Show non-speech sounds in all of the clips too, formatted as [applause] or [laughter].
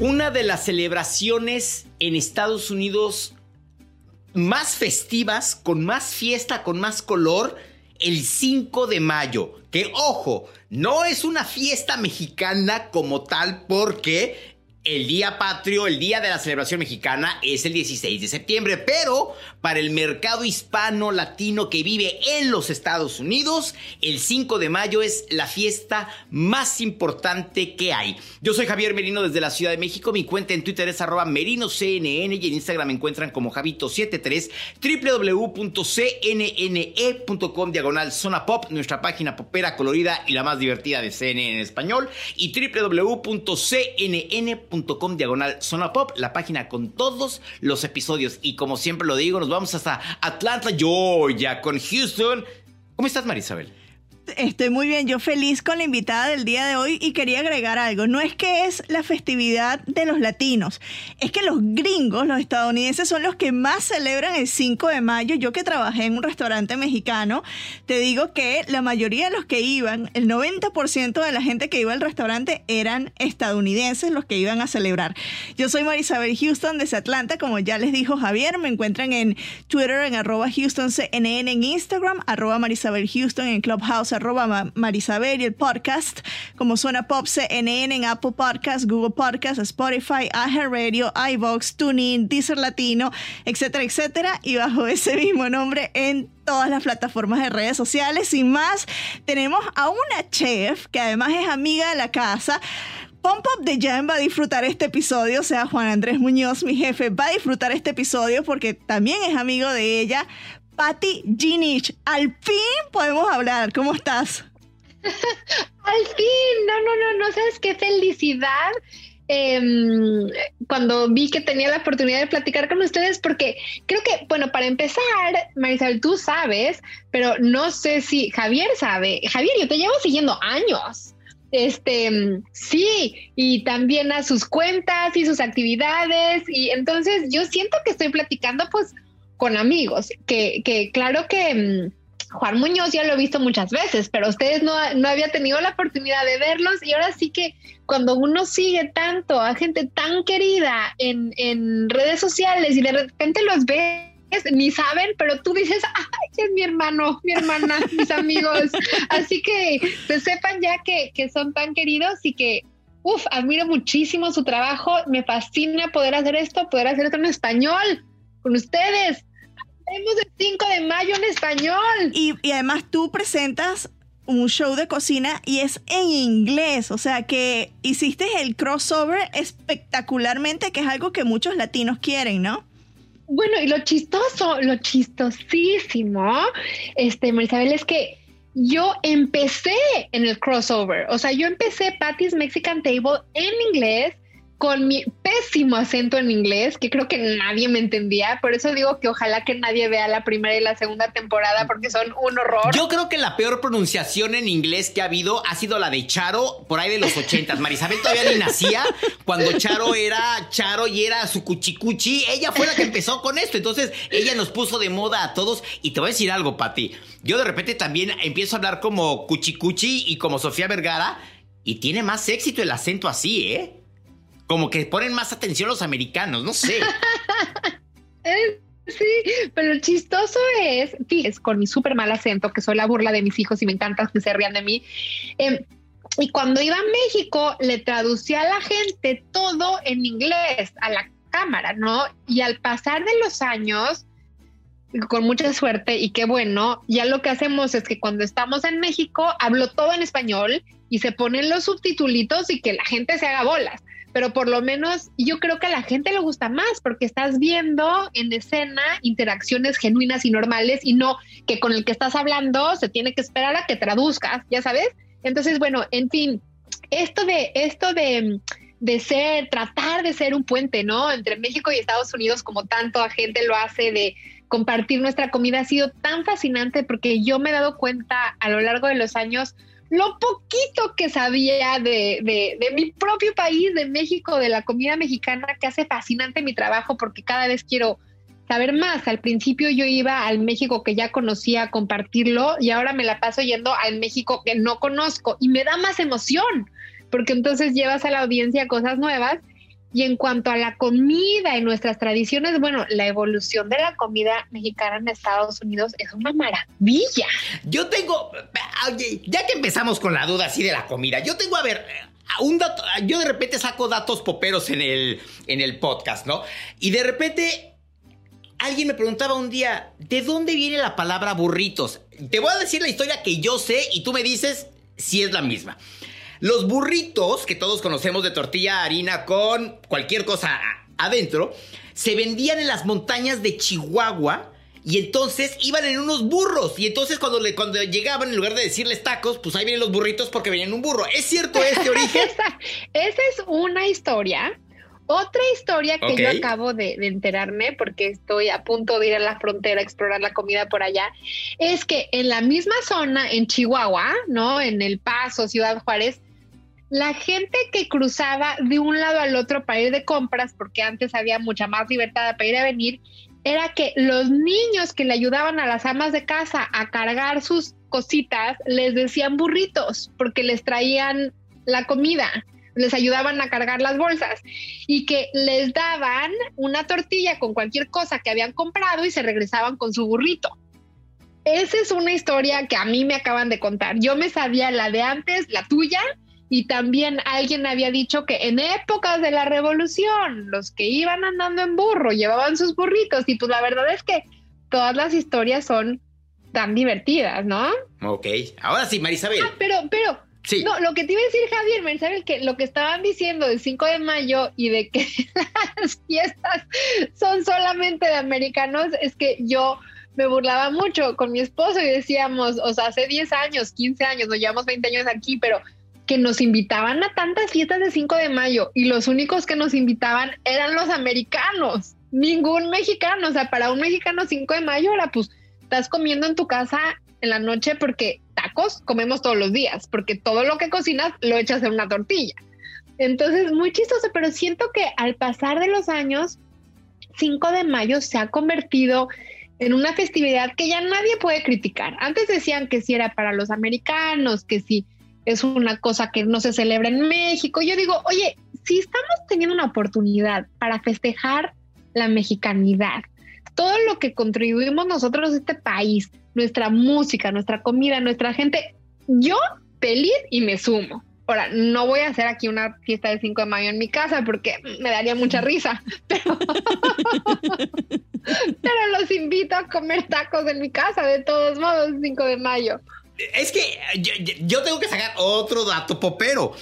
Una de las celebraciones en Estados Unidos más festivas, con más fiesta, con más color, el 5 de mayo. Que ojo, no es una fiesta mexicana como tal porque el Día Patrio, el Día de la Celebración Mexicana, es el 16 de septiembre, pero para el mercado hispano latino que vive en los Estados Unidos, el 5 de mayo es la fiesta más importante que hay. Yo soy Javier Merino desde la Ciudad de México, mi cuenta en Twitter es arroba merinoCNN y en Instagram me encuentran como Javito73, www.cnne.com diagonal zona pop, nuestra página popera colorida y la más divertida de CNN en español, y www.cnn.com com diagonal zona pop, la página con todos los episodios. Y como siempre lo digo, nos vamos hasta Atlanta, Georgia, con Houston. ¿Cómo estás, Marisabel? Estoy muy bien, yo feliz con la invitada del día de hoy y quería agregar algo. No es que es la festividad de los latinos, es que los gringos, los estadounidenses, son los que más celebran el 5 de mayo. Yo que trabajé en un restaurante mexicano, te digo que la mayoría de los que iban, el 90% de la gente que iba al restaurante eran estadounidenses los que iban a celebrar. Yo soy Marisabel Houston desde Atlanta, como ya les dijo Javier, me encuentran en Twitter en arroba HoustonCNN, en Instagram, arroba Marisabel Houston, en Clubhouse arroba Marisabel y el podcast como Suena Pop en Apple Podcasts, Google Podcasts, Spotify, iHeartRadio, iVox, TuneIn, Deezer Latino, etcétera, etcétera. Y bajo ese mismo nombre en todas las plataformas de redes sociales. Sin más, tenemos a una chef que además es amiga de la casa. Pump Up de Jam va a disfrutar este episodio, o sea, Juan Andrés Muñoz, mi jefe, va a disfrutar este episodio porque también es amigo de ella. Patti Ginich, al fin podemos hablar. ¿Cómo estás? al fin, no, no, no, no sabes qué felicidad. Em, cuando vi que tenía la oportunidad de platicar con ustedes, porque creo que, bueno, para empezar, Marisabel, tú sabes, pero no sé si Javier sabe. Javier, yo te llevo siguiendo años. Este, sí, y también a sus cuentas y sus actividades, y entonces yo siento que estoy platicando, pues, con amigos, que, que claro que mm, Juan Muñoz ya lo he visto muchas veces, pero ustedes no, no había tenido la oportunidad de verlos y ahora sí que cuando uno sigue tanto a gente tan querida en, en redes sociales y de repente los ves ni saben, pero tú dices, ay, es mi hermano, mi hermana, mis amigos. [laughs] Así que se sepan ya que, que son tan queridos y que, uff, admiro muchísimo su trabajo. Me fascina poder hacer esto, poder hacer esto en español con ustedes. Tenemos el 5 de mayo en español. Y, y además tú presentas un show de cocina y es en inglés, o sea que hiciste el crossover espectacularmente, que es algo que muchos latinos quieren, ¿no? Bueno, y lo chistoso, lo chistosísimo, este, Marisabel, es que yo empecé en el crossover, o sea, yo empecé Patty's Mexican Table en inglés con mi pésimo acento en inglés, que creo que nadie me entendía. Por eso digo que ojalá que nadie vea la primera y la segunda temporada porque son un horror. Yo creo que la peor pronunciación en inglés que ha habido ha sido la de Charo por ahí de los ochentas. Marisabel todavía ni nacía cuando Charo era Charo y era su cuchicuchi. Ella fue la que empezó con esto. Entonces ella nos puso de moda a todos. Y te voy a decir algo, Pati. Yo de repente también empiezo a hablar como cuchicuchi y como Sofía Vergara. Y tiene más éxito el acento así, ¿eh? Como que ponen más atención los americanos, no sé. [laughs] Sí, pero lo chistoso es, fíjense, con mi súper mal acento, que soy la burla de mis hijos y me encanta que se rían de mí. Em, y cuando iba a México, le traducía a la gente todo en inglés, a la cámara, ¿no? Y al pasar de los años, con mucha suerte y qué bueno, ya lo que hacemos es que cuando estamos en México, hablo todo en español y se ponen los subtitulitos y que la gente se haga bolas pero por lo menos yo creo que a la gente le gusta más porque estás viendo en escena interacciones genuinas y normales y no que con el que estás hablando se tiene que esperar a que traduzcas, ya sabes. Entonces, bueno, en fin, esto de esto de de ser, tratar de ser un puente, ¿no? Entre México y Estados Unidos, como tanto a gente lo hace, de compartir nuestra comida, ha sido tan fascinante porque yo me he dado cuenta a lo largo de los años lo poquito que sabía de, de, mi propio país, de México, de la comida mexicana, que hace fascinante mi trabajo porque cada vez quiero saber más. Al principio yo iba al México que ya conocía a compartirlo y ahora me la paso yendo al México que no conozco y me da más emoción porque entonces llevas a la audiencia cosas nuevas y en cuanto a la comida y nuestras tradiciones, bueno, la evolución de la comida mexicana en Estados Unidos es una maravilla. Yo tengo, ya que empezamos con la duda así de la comida, yo tengo, a ver, un dato, yo de repente saco datos poperos en el, en el podcast, ¿no? Y de repente alguien me preguntaba un día, ¿de dónde viene la palabra burritos? Te voy a decir la historia que yo sé y tú me dices si es la misma. Los burritos, que todos conocemos de tortilla harina con cualquier cosa adentro, se vendían en las montañas de Chihuahua. Y entonces iban en unos burros. Y entonces cuando, le, cuando llegaban, en lugar de decirles tacos, pues ahí vienen los burritos porque venían en un burro. ¿Es cierto [laughs] este origen? esa, esa, es una historia. Otra historia que yo acabo de, de, enterarme, porque estoy a punto de ir a la frontera a explorar la comida por allá, es que en la misma zona, en Chihuahua, ¿no? En El Paso, Ciudad Juárez, la gente que cruzaba de un lado al otro para ir de compras, porque antes había mucha más libertad para ir a venir, era que los niños que le ayudaban a las amas de casa a cargar sus cositas les decían burritos, porque les traían la comida, les ayudaban a cargar las bolsas y que les daban una tortilla con cualquier cosa que habían comprado y se regresaban con su burrito. Esa es una historia que a mí me acaban de contar. Yo me sabía la de antes, la tuya, y también alguien había dicho que en épocas de la revolución, los que iban andando en burro llevaban sus burritos. Y pues la verdad es que todas las historias son tan divertidas, ¿no? Ok, ahora sí, Marisabel. Ah, pero, pero, sí. no, lo que te iba a decir, Javier, Marisabel, que lo que estaban diciendo del 5 de mayo y de que [laughs] las fiestas son solamente de americanos, es que yo me burlaba mucho con mi esposo y decíamos, o sea, hace 10 años, 15 años, nos llevamos 20 años aquí, pero que nos invitaban a tantas fiestas de 5 de mayo y los únicos que nos invitaban eran los americanos, ningún mexicano, o sea, para un mexicano 5 de mayo era pues estás comiendo en tu casa en la noche porque tacos comemos todos los días, porque todo lo que cocinas lo echas en una tortilla. Entonces, muy chistoso, pero siento que al pasar de los años, 5 de mayo se ha convertido en una festividad que ya nadie puede criticar. Antes decían que si era para los americanos, que si es una cosa que no se celebra en México. Yo digo, oye, si estamos teniendo una oportunidad para festejar la mexicanidad, todo lo que contribuimos nosotros a este país, nuestra música, nuestra comida, nuestra gente, yo feliz y me sumo. Ahora, no voy a hacer aquí una fiesta de 5 de mayo en mi casa porque me daría mucha risa, [laughs] pero, [laughs] pero los invito a comer tacos en mi casa, de todos modos, 5 de mayo. Es que yo, tengo que sacar otro dato popero.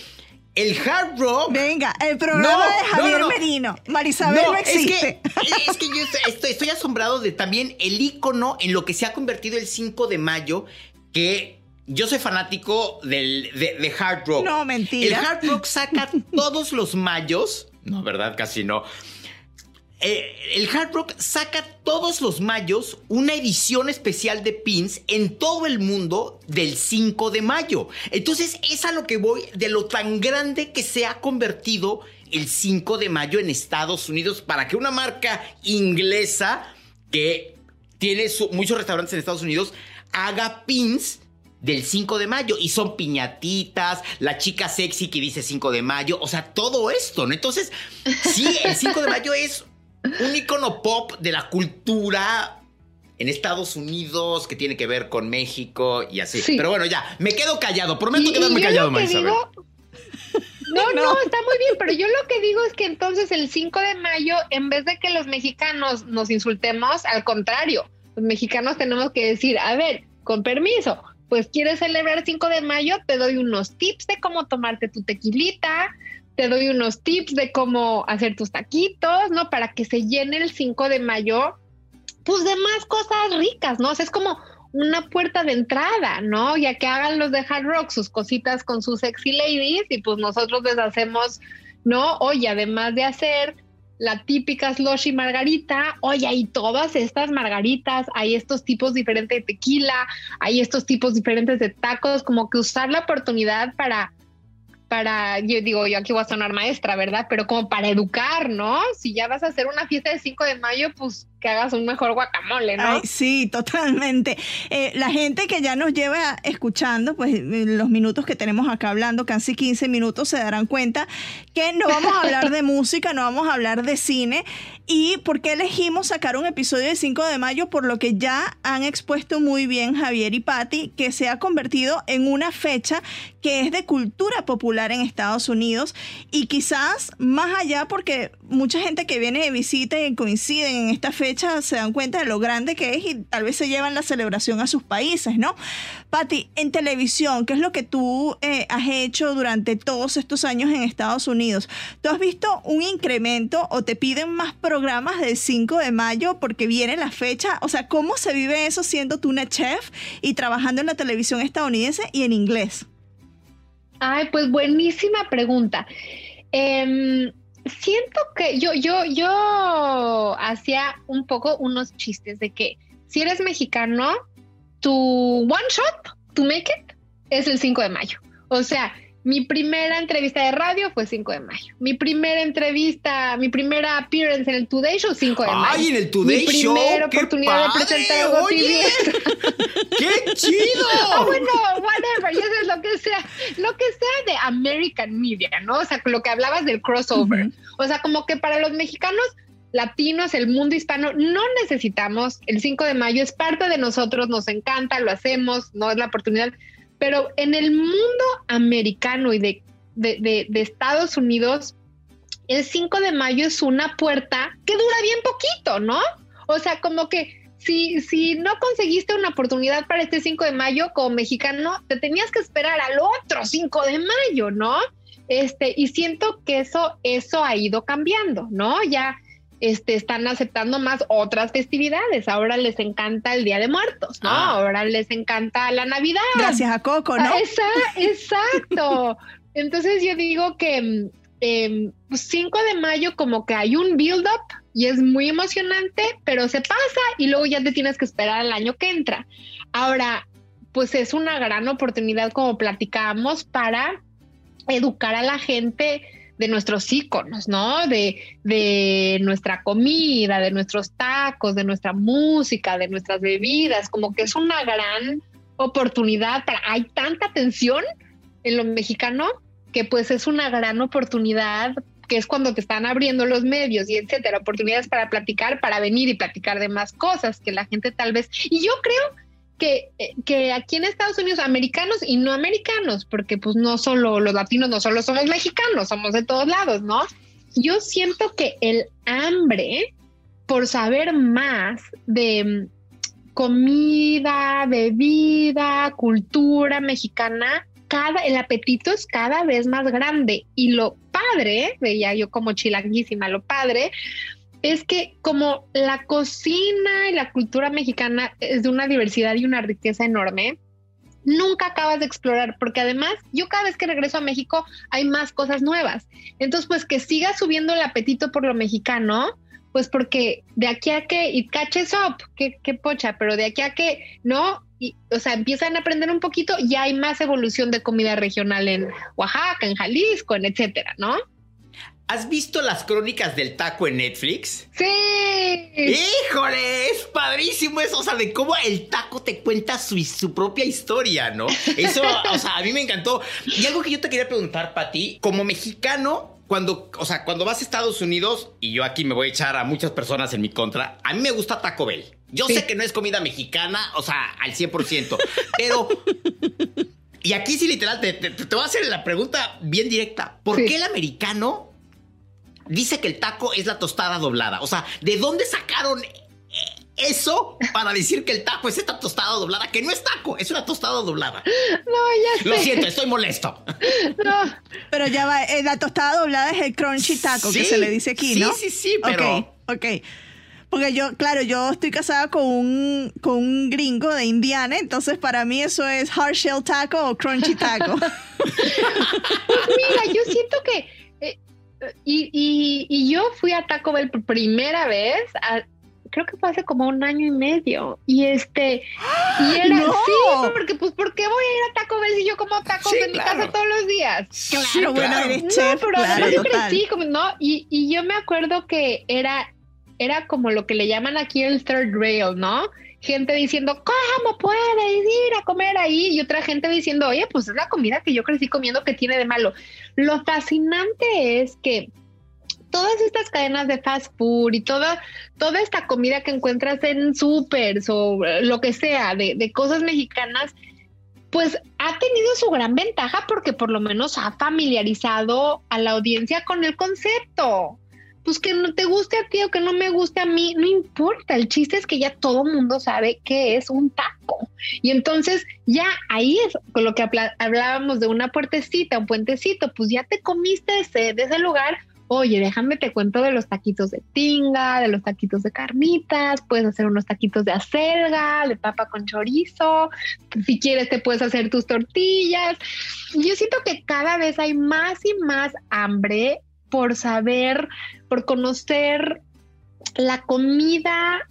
El hard rock. Venga, el programa de Javier Merino. Marisabel no, existe. Es que, yo estoy, asombrado de también el icono en lo que se ha convertido el 5 de mayo, que yo soy fanático del, de, hard rock. No, mentira. El hard rock saca [laughs] todos los mayos. No, ¿verdad? Casi no. Eh, el Hard Rock saca todos los mayos una edición especial de pins en todo el mundo del 5 de mayo. Entonces es a lo que voy de lo tan grande que se ha convertido el 5 de mayo en Estados Unidos para que una marca inglesa que tiene muchos restaurantes en Estados Unidos haga pins del 5 de mayo y son piñatitas, la chica sexy que dice 5 de mayo, o sea, todo esto, ¿no? Entonces, sí, el 5 de mayo es un icono pop de la cultura en Estados Unidos que tiene que ver con México y así. Pero bueno, ya, me quedo callado. Prometo quedarme callado, Marisabel. [laughs] no, no, está muy bien, pero yo lo que digo es que entonces el 5 de mayo, en vez de que los mexicanos nos insultemos, al contrario, los mexicanos tenemos que decir, a ver, con permiso, pues quieres celebrar el 5 de mayo, te doy unos tips de cómo tomarte tu tequilita, te doy unos tips de cómo hacer tus taquitos, ¿no? Para que se llene el 5 de mayo, pues de más cosas ricas, ¿no? O sea, es como una puerta de entrada, ¿no? Ya que hagan los de Hard Rock sus cositas con sus sexy ladies y pues nosotros les hacemos, ¿no? Oye, además de hacer la típica slushy margarita, oye, hay todas estas margaritas, hay estos tipos diferentes de tequila, hay estos tipos diferentes de tacos, como que usar la oportunidad para para, yo digo, yo aquí voy a sonar maestra, ¿verdad? Pero como para educar, ¿no? Si ya vas a hacer una fiesta de 5 de mayo, pues que hagas un mejor guacamole, ¿no? sí, totalmente. Eh, la gente que ya nos lleva escuchando, pues los minutos que tenemos acá hablando, casi 15 minutos, se darán cuenta que no vamos a hablar de [laughs] música, no vamos a hablar de cine. ¿Y por qué elegimos sacar un episodio de 5 de mayo? Por lo que ya han expuesto muy bien Javier y Patti, que se ha convertido en una fecha que es de cultura popular en Estados Unidos y quizás más allá porque mucha gente que viene de visita y coinciden en esta fecha se dan cuenta de lo grande que es y tal vez se llevan la celebración a sus países, ¿no? Patti, en televisión, ¿qué es lo que tú eh, has hecho durante todos estos años en Estados Unidos? ¿Tú has visto un incremento o te piden más programas del 5 de mayo porque viene la fecha? O sea, ¿cómo se vive eso siendo tú una chef y trabajando en la televisión estadounidense y en inglés? Ay, pues buenísima pregunta. Em, siento que yo, yo, yo hacía un poco unos chistes de que si eres mexicano, tu one shot, to make it, es el 5 de mayo. O sea, mi primera entrevista de radio fue 5 de mayo. Mi primera entrevista, mi primera appearance en el Today Show, 5 de mayo. ¡Ay, en el Today Show! Mi primera oportunidad de presentar algo ¡Oye! [laughs] ¡Qué chido! oh, bueno, whatever, y eso es lo que sea, lo que sea de American Media, ¿no? O sea, lo que hablabas del crossover. O sea, como que para los mexicanos latinos, el mundo hispano, no necesitamos. El 5 de mayo es parte de nosotros, nos encanta, lo hacemos, no es la oportunidad pero en el mundo americano y de, de, Estados Unidos, el 5 de mayo es una puerta que dura bien poquito, ¿no? O sea, como que si, si no conseguiste una oportunidad para este 5 de mayo como mexicano, te tenías que esperar al otro 5 de mayo, ¿no? Este, y siento que eso, eso ha ido cambiando, ¿no? Ya este, están aceptando más otras festividades. Ahora les encanta el Día de Muertos, ¿no? Ah. Ahora les encanta la Navidad. Gracias a Coco, ¿no? Ah, exacto. [laughs] Entonces yo digo que eh, 5 de mayo como que hay un build-up y es muy emocionante, pero se pasa y luego ya te tienes que esperar al año que entra. Ahora, pues es una gran oportunidad como platicábamos para educar a la gente de nuestros íconos, ¿no? De, de nuestra comida, de nuestros tacos, de nuestra música, de nuestras bebidas, como que es una gran oportunidad hay tanta tensión en lo mexicano que pues es una gran oportunidad que es cuando te están abriendo los medios y etcétera, oportunidades para platicar, para venir y platicar de más cosas que la gente tal vez, y yo creo que, que, aquí en Estados Unidos, americanos y no americanos, porque pues no solo los latinos, no solo somos mexicanos, somos de todos lados, ¿no? Yo siento que el hambre por saber más de mm, comida, bebida, cultura mexicana, cada, el apetito es cada vez más grande y lo padre, veía yo como chilanguísima, lo padre es que como la cocina y la cultura mexicana es de una diversidad y una riqueza enorme, nunca acabas de explorar, porque además yo cada vez que regreso a México hay más cosas nuevas. Entonces, pues que siga subiendo el apetito por lo mexicano, pues porque de aquí a que it catches up, qué, pocha, pero de aquí a que no, y, o sea, empiezan a aprender un poquito, ya hay más evolución de comida regional en Oaxaca, en Jalisco, en etcétera, ¿no? ¿Has visto las crónicas del taco en Netflix? Sí. Híjole, es padrísimo eso, o sea, de cómo el taco te cuenta su, su propia historia, ¿no? Eso, [laughs] o sea, a mí me encantó. Y algo que yo te quería preguntar, Pati, como mexicano, cuando, o sea, cuando vas a Estados Unidos, y yo aquí me voy a echar a muchas personas en mi contra, a mí me gusta Taco Bell. Yo sé que no es comida mexicana, o sea, al 100%, pero... [laughs] Y aquí sí, literal, te, voy a hacer la pregunta bien directa. ¿Por qué el americano dice que el taco es la tostada doblada. O sea, ¿de dónde sacaron eso para decir que el taco es esta tostada doblada, que no es taco, es una tostada doblada. No, ya sé. Lo siento, estoy molesto. No. Pero ya va, eh, la tostada doblada es el crunchy taco que Sí, se le dice aquí, sí, ¿no? sí, sí, pero- Ok, ok. Porque yo, claro, yo estoy casada con un, con un gringo de Indiana, entonces para mí eso es hard shell taco o crunchy taco. [laughs] Mira, yo siento que. Y, y, y yo fui a Taco Bell por primera vez, a- creo que fue hace como un año y medio. Y este. Y era. ¡No! Sí, porque, pues, ¿por qué voy a ir a Taco Bell si yo como tacos Sí, en mi casa todos los días? claro, bueno, claro. eres No, chef, pero claro, además yo crecí como, no, y, y yo me acuerdo que era, era como lo que le llaman aquí el third rail, ¿no? Gente diciendo, ¿cómo puedes ir a comer ahí? Y otra gente diciendo, oye, pues es la comida que yo crecí comiendo que tiene de malo. Lo fascinante es que todas estas cadenas de fast food y toda, toda esta comida que encuentras en supers o eh, lo que sea de, de cosas mexicanas, pues ha tenido su gran ventaja porque por lo menos ha familiarizado a la audiencia con el concepto. Pues que no te guste a ti o que no me guste a mí, no importa. El chiste es que ya todo mundo sabe qué es un taco. Y entonces ya ahí es con lo que hablábamos de una puertecita, un puentecito, pues ya te comiste ese, de ese lugar. Oye, déjame te cuento de los taquitos de tinga, de los taquitos de carnitas, puedes hacer unos taquitos de acelga, de papa con chorizo, si quieres te puedes hacer tus tortillas. Yo siento que cada vez hay más y más hambre por saber, por conocer la comida,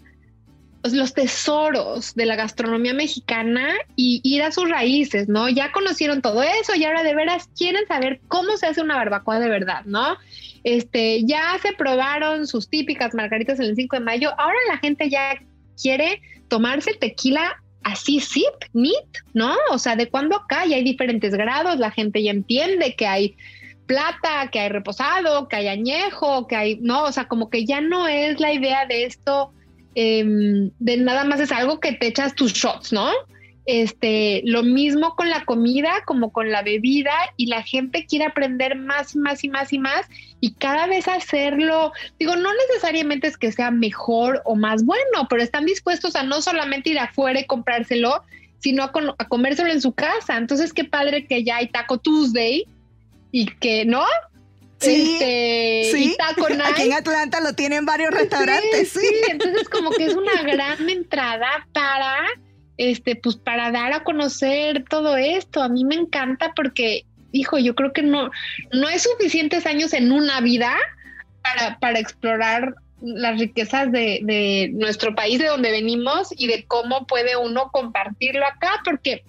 pues, los tesoros de la gastronomía mexicana y ir a sus raíces, ¿no? Ya conocieron todo eso y ahora de veras quieren saber cómo se hace una barbacoa de verdad, ¿no? Este, ya se probaron sus típicas margaritas en el 5 de mayo, ahora la gente ya quiere tomarse tequila así sip, neat, ¿no? O sea, de cuando acá ya hay diferentes grados, la gente ya entiende que hay plata, que hay reposado, que hay añejo, que hay, no, o sea, como que ya no es la idea de esto, em, de nada más es algo que te echas tus shots, ¿no? Este, lo mismo con la comida como con la bebida y la gente quiere aprender más y más y más y más y cada vez hacerlo, digo, no necesariamente es que sea mejor o más bueno, pero están dispuestos a no solamente ir afuera y comprárselo, sino a, a comérselo en su casa. Entonces, qué padre que ya hay Taco Tuesday y que, ¿no? Sí, Este, Sí, y [laughs] aquí en Atlanta lo tienen varios restaurantes, sí. Sí, entonces como que es una [laughs] gran entrada para, este, pues para dar a conocer todo esto. A mí me encanta porque, hijo, yo creo que no, no hay suficientes años en una vida para, para explorar las riquezas de, de nuestro país, de donde venimos y de cómo puede uno compartirlo acá, porque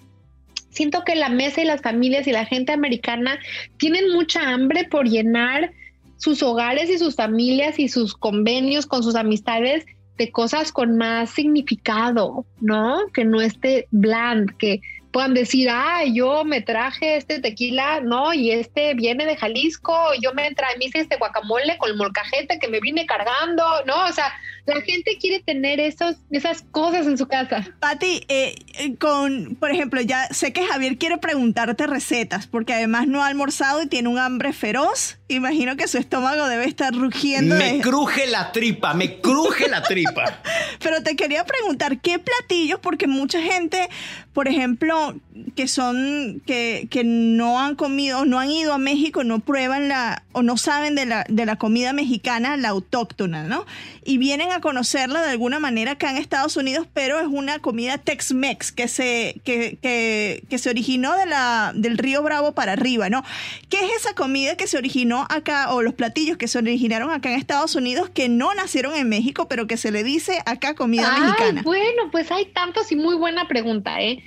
siento que la mesa y las familias y la gente americana tienen mucha hambre por llenar sus hogares y sus familias y sus convenios con sus amistades de cosas con más significado, ¿no? Que no esté bland, que puedan decir, ah, yo me traje este tequila, no, y este viene de Jalisco, yo me traje, me hice este guacamole con el molcajete que me vine cargando, ¿no? O sea, la gente quiere tener esos, esas cosas en su casa. Pati, eh, eh, con, por ejemplo, ya sé que Javier quiere preguntarte recetas, porque además no ha almorzado y tiene un hambre feroz. Imagino que su estómago debe estar rugiendo. Me de- cruje la tripa, me cruje la tripa. [laughs] Pero te quería preguntar, ¿qué platillos? Porque mucha gente, por ejemplo, que son, que, que no han comido, no han ido a México, no prueban la, o no saben de la, de la comida mexicana, la autóctona, ¿no? Y vienen a conocerla de alguna manera acá en Estados Unidos, pero es una comida Tex-Mex que se, que, que, que se originó de la, del río Bravo para arriba, ¿no? ¿Qué es esa comida que se originó acá, o los platillos que se originaron acá en Estados Unidos, que no nacieron en México, pero que se le dice acá comida Ay, mexicana? bueno, pues hay tantos y muy buena pregunta, ¿eh?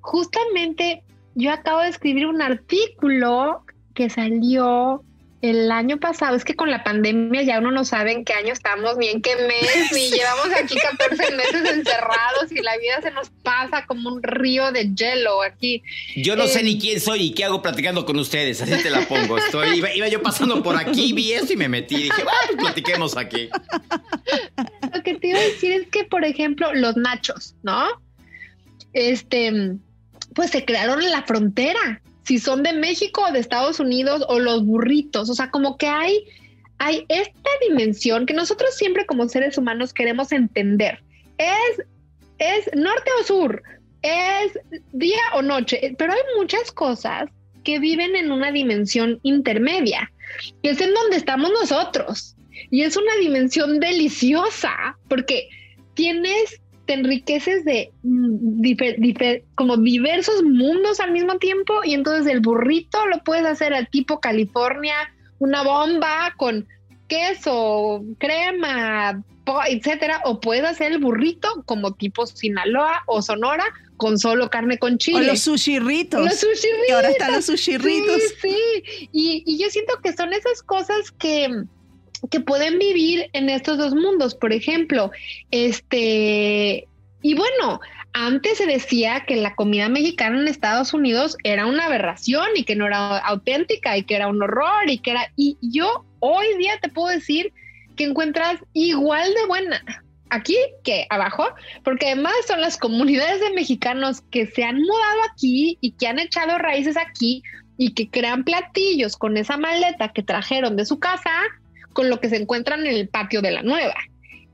Justamente yo acabo de escribir un artículo que salió el año pasado. Es que con la pandemia ya uno no sabe en qué año estamos, ni en qué mes, ni [laughs] llevamos aquí 14 meses encerrados y la vida se nos pasa como un río de hielo aquí. Yo no Eh, sé ni quién soy y qué hago platicando con ustedes, así te la pongo. Estoy, iba, iba yo pasando por aquí, vi esto y me metí. Dije, va, pues platiquemos aquí. Lo que te iba a decir es que, por ejemplo, los nachos, ¿no? Este, pues se crearon en la frontera, si son de México o de Estados Unidos o los burritos, o sea, como que hay, hay esta dimensión que nosotros siempre como seres humanos queremos entender, es, es norte o sur, es día o noche, pero hay muchas cosas que viven en una dimensión intermedia, que es en donde estamos nosotros. Y es una dimensión deliciosa, porque tienes, te enriqueces de mm, como diversos mundos al mismo tiempo, y entonces el burrito lo puedes hacer al tipo California, una bomba con queso, crema, etcétera, o puedes hacer el burrito como tipo Sinaloa o Sonora con solo carne con chile. O los sushirritos. Los sushirritos. ahora están los sushirritos. Sí, sí. Y, y yo siento que son esas cosas que, que pueden vivir en estos dos mundos. Por ejemplo, este, y bueno, antes se decía que la comida mexicana en Estados Unidos era una aberración y que no era auténtica y que era un horror y que era, y yo hoy día te puedo decir que encuentras igual de buena aquí que abajo, porque además son las comunidades de mexicanos que se han mudado aquí y que han echado raíces aquí y que crean platillos con esa maleta que trajeron de su casa con lo que se encuentran en el patio de la nueva.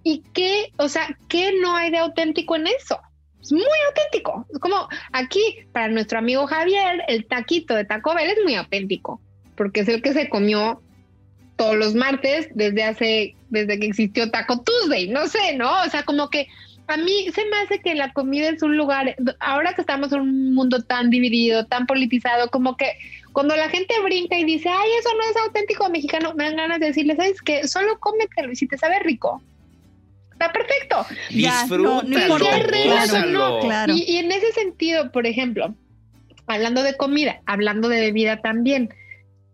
Y que, o sea, ¿qué no hay de auténtico en eso? Es muy auténtico. Es como aquí, para nuestro amigo Javier, el taquito de Taco Bell es muy auténtico, porque es el que se comió todos los martes desde hace, desde que existió Taco Tuesday, no sé, ¿no? O sea, como que a mí se me hace que la comida es un lugar, ahora que estamos en un mundo tan dividido, tan politizado, como que cuando la gente brinca y dice, ay, eso no es auténtico mexicano, me dan ganas de decirle, ¿sabes qué? Solo cómetelo y si te sabe rico. Está perfecto. No, claro. y, y en ese sentido, por ejemplo, hablando de comida, hablando de bebida también,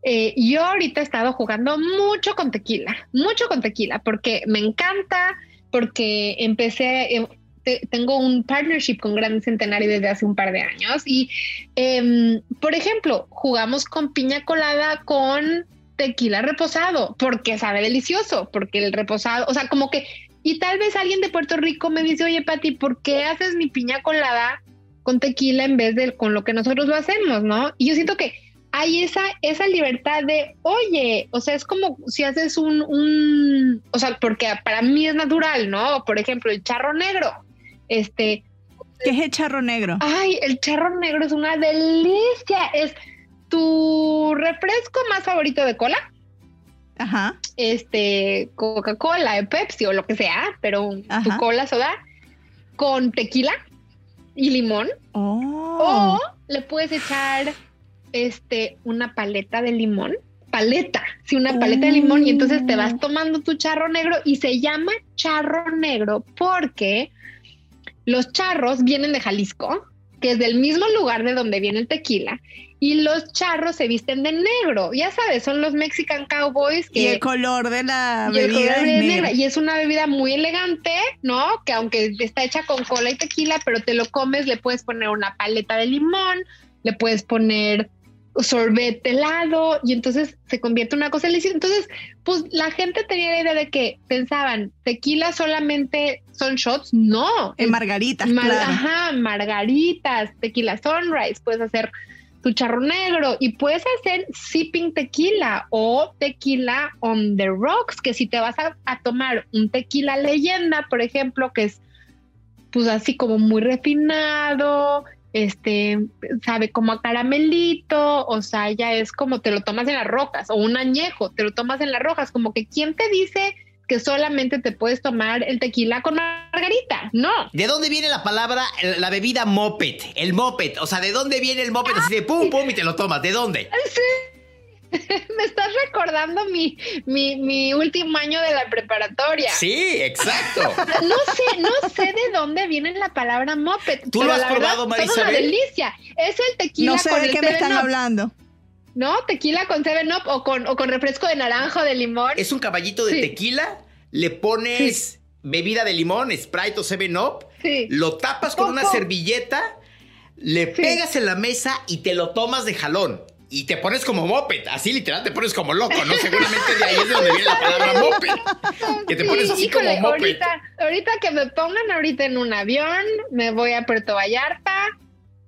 eh, yo ahorita he estado jugando mucho con tequila, mucho con tequila, porque me encanta, porque empecé, eh, tengo un partnership con Gran Centenario desde hace un par de años y, em, por ejemplo, jugamos con piña colada con tequila reposado, porque sabe delicioso, porque el reposado, o sea, como que, y tal vez alguien de Puerto Rico me dice, oye, Pati, ¿por qué haces mi piña colada con tequila en vez de con lo que nosotros lo hacemos, no? Y yo siento que hay esa, esa libertad de, oye, o sea, es como si haces un, un, o sea, porque para mí es natural, ¿no? Por ejemplo, el charro negro, este... ¿Qué es el charro negro? Ay, el charro negro es una delicia, es tu refresco más favorito de cola. Ajá. Este, Coca-Cola, Pepsi o lo que sea, pero tu cola soda con tequila y limón. Oh. O le puedes echar este, una paleta de limón, paleta, sí, una paleta de limón y entonces te vas oh. tomando tu charro negro y se llama charro negro porque los charros vienen de Jalisco, que es del mismo lugar de donde viene el tequila, y los charros se visten de negro. Ya sabes, son los Mexican Cowboys. Que, y el color de la bebida es negra. Y es una bebida muy elegante, ¿no? Que aunque está hecha con cola y tequila, pero te lo comes, le puedes poner una paleta de limón, le puedes poner sorbete helado y entonces se convierte en una cosa deliciosa. Entonces, pues la gente tenía la idea de que pensaban, tequila solamente son shots, no. En margaritas, Ajá, margaritas, tequila sunrise, puedes hacer tu charro negro y puedes hacer sipping tequila o tequila on the rocks, que si te vas a, a tomar un tequila leyenda, por ejemplo, que es pues así como muy refinado, este, sabe como a caramelito, o sea, ya es como te lo tomas en las rocas, o un añejo, te lo tomas en las rojas, como que ¿quién te dice que solamente te puedes tomar el tequila con margarita? No. ¿De dónde viene la palabra, la bebida moped? El moped, o sea, ¿de dónde viene el moped? Así de pum, pum, y te lo tomas, ¿de dónde? Sí. [laughs] Me estás recordando mi, mi, mi, último año de la preparatoria. Sí, exacto. [laughs] No sé, no sé de dónde viene la palabra moped. ¿Tú lo has probado, Marisa? Es una delicia. Es el tequila no sé de qué me están hablando. ¿No? Tequila con Seven Up o con, o con refresco de naranja o de limón. Es un caballito de tequila, le pones bebida de limón, Sprite o Seven Up, lo tapas con una servilleta, le pegas en la mesa y te lo tomas de jalón y te pones como moped, así literal te pones como loco, ¿no? Seguramente de ahí es de donde viene la palabra moped. Que te pones así como moped. Ahorita, ahorita que me pongan ahorita en un avión, me voy a Puerto Vallarta,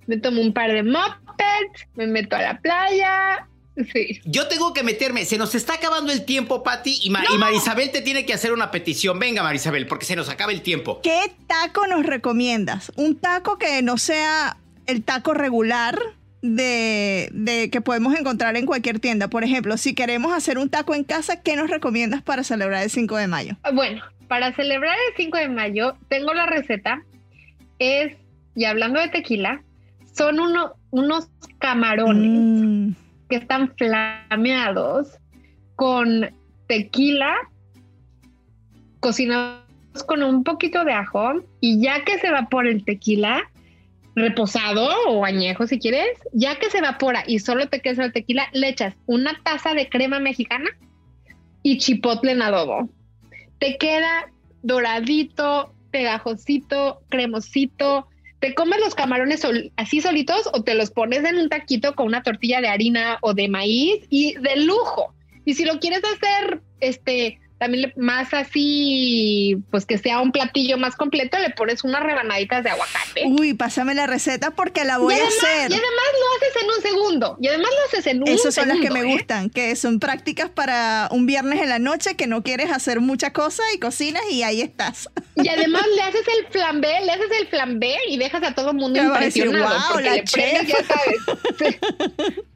me tomo un par de mopeds, me meto a la playa, Sí. Yo tengo que meterme. Se nos está acabando el tiempo, Patti, y, Marisabel te tiene que hacer una petición. Venga, Marisabel, porque se nos acaba el tiempo. ¿Qué taco nos recomiendas? Un taco que no sea el taco regular de, de, que podemos encontrar en cualquier tienda. Por ejemplo, si queremos hacer un taco en casa, ¿qué nos recomiendas para celebrar el 5 de mayo? Bueno, para celebrar el 5 de mayo, tengo la receta. Es, y hablando de tequila, son uno, unos camarones mm. que están flameados con tequila, cocinados con un poquito de ajo, y ya que se evapora el tequila, reposado o añejo si quieres, ya que se evapora y solo te queda el tequila, le echas una taza de crema mexicana y chipotle en adobo. Te queda doradito, pegajosito, cremosito. Te comes los camarones así solitos o te los pones en un taquito con una tortilla de harina o de maíz y de lujo. Y si lo quieres hacer este también más así, pues que sea un platillo más completo, le pones unas rebanaditas de aguacate. Uy, pásame la receta porque la voy a hacer. Y además lo haces en un segundo. Y además lo haces en un Esas son las que me ¿eh? gustan, que son prácticas para un viernes en la noche que no quieres hacer mucha cosa y cocinas y ahí estás. Y además le haces el flambé, le haces el flambé y dejas a todo el mundo impresionado. porque la le ya sabes.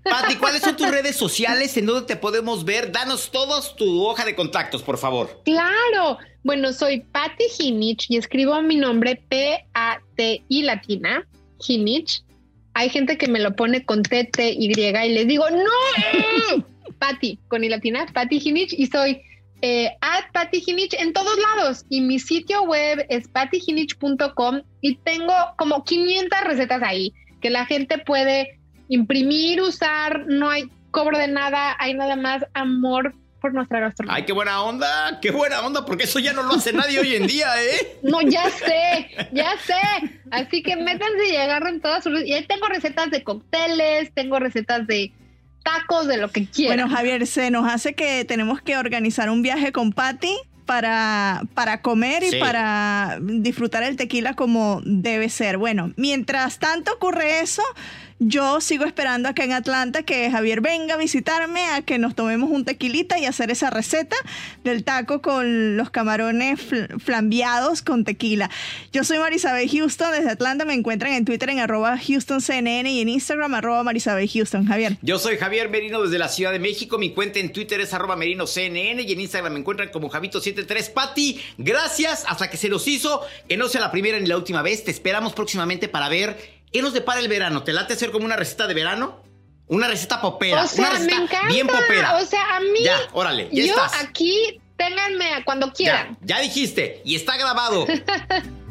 Pati, ¿cuáles son tus redes sociales? ¿En dónde te podemos ver? Danos todos tu hoja de contactos, por favor. Claro. Bueno, soy Patti Hinich y escribo mi nombre P-A-T-I latina, Hinich. Hay gente que me lo pone con T-T-Y y les digo, ¡No! [laughs] Patti, con I latina, Patti Hinich y soy eh, at Patti Hinich en todos lados. Y mi sitio web es pattihinich.com y tengo como 500 recetas ahí que la gente puede imprimir, usar, no hay cobro de nada, hay nada más amor por nuestra gastronomía. Ay, qué buena onda, qué buena onda, porque eso ya no lo hace nadie hoy en día, ¿eh? [laughs] No, ya sé, ya sé. Así que métanse y agarren todas sus... Y ahí tengo recetas de cócteles, tengo recetas de tacos, de lo que quieran. Bueno, Javier, se nos hace que tenemos que organizar un viaje con Patty para, para comer y para disfrutar el tequila como debe ser. Bueno, mientras tanto ocurre eso, yo sigo esperando acá en Atlanta que Javier venga a visitarme, a que nos tomemos un tequilita y hacer esa receta del taco con los camarones flambeados con tequila. Yo soy Marisabel Houston, desde Atlanta me encuentran en Twitter en arroba HoustonCNN y en Instagram arroba Marisabel Houston. Javier. Yo soy Javier Merino desde la Ciudad de México, mi cuenta en Twitter es arroba MerinoCNN y en Instagram me encuentran como Javito73. Pati, gracias, hasta que se nos hizo, que no sea la primera ni la última vez, te esperamos próximamente para ver ¿Qué nos depara el verano? ¿Te late hacer como una receta de verano? Una receta popera. O sea, una receta me encanta. bien popera. O sea, a mí. Ya, órale, ya yo aquí, ténganme cuando quieran. Ya, ya dijiste. Y está grabado. [laughs]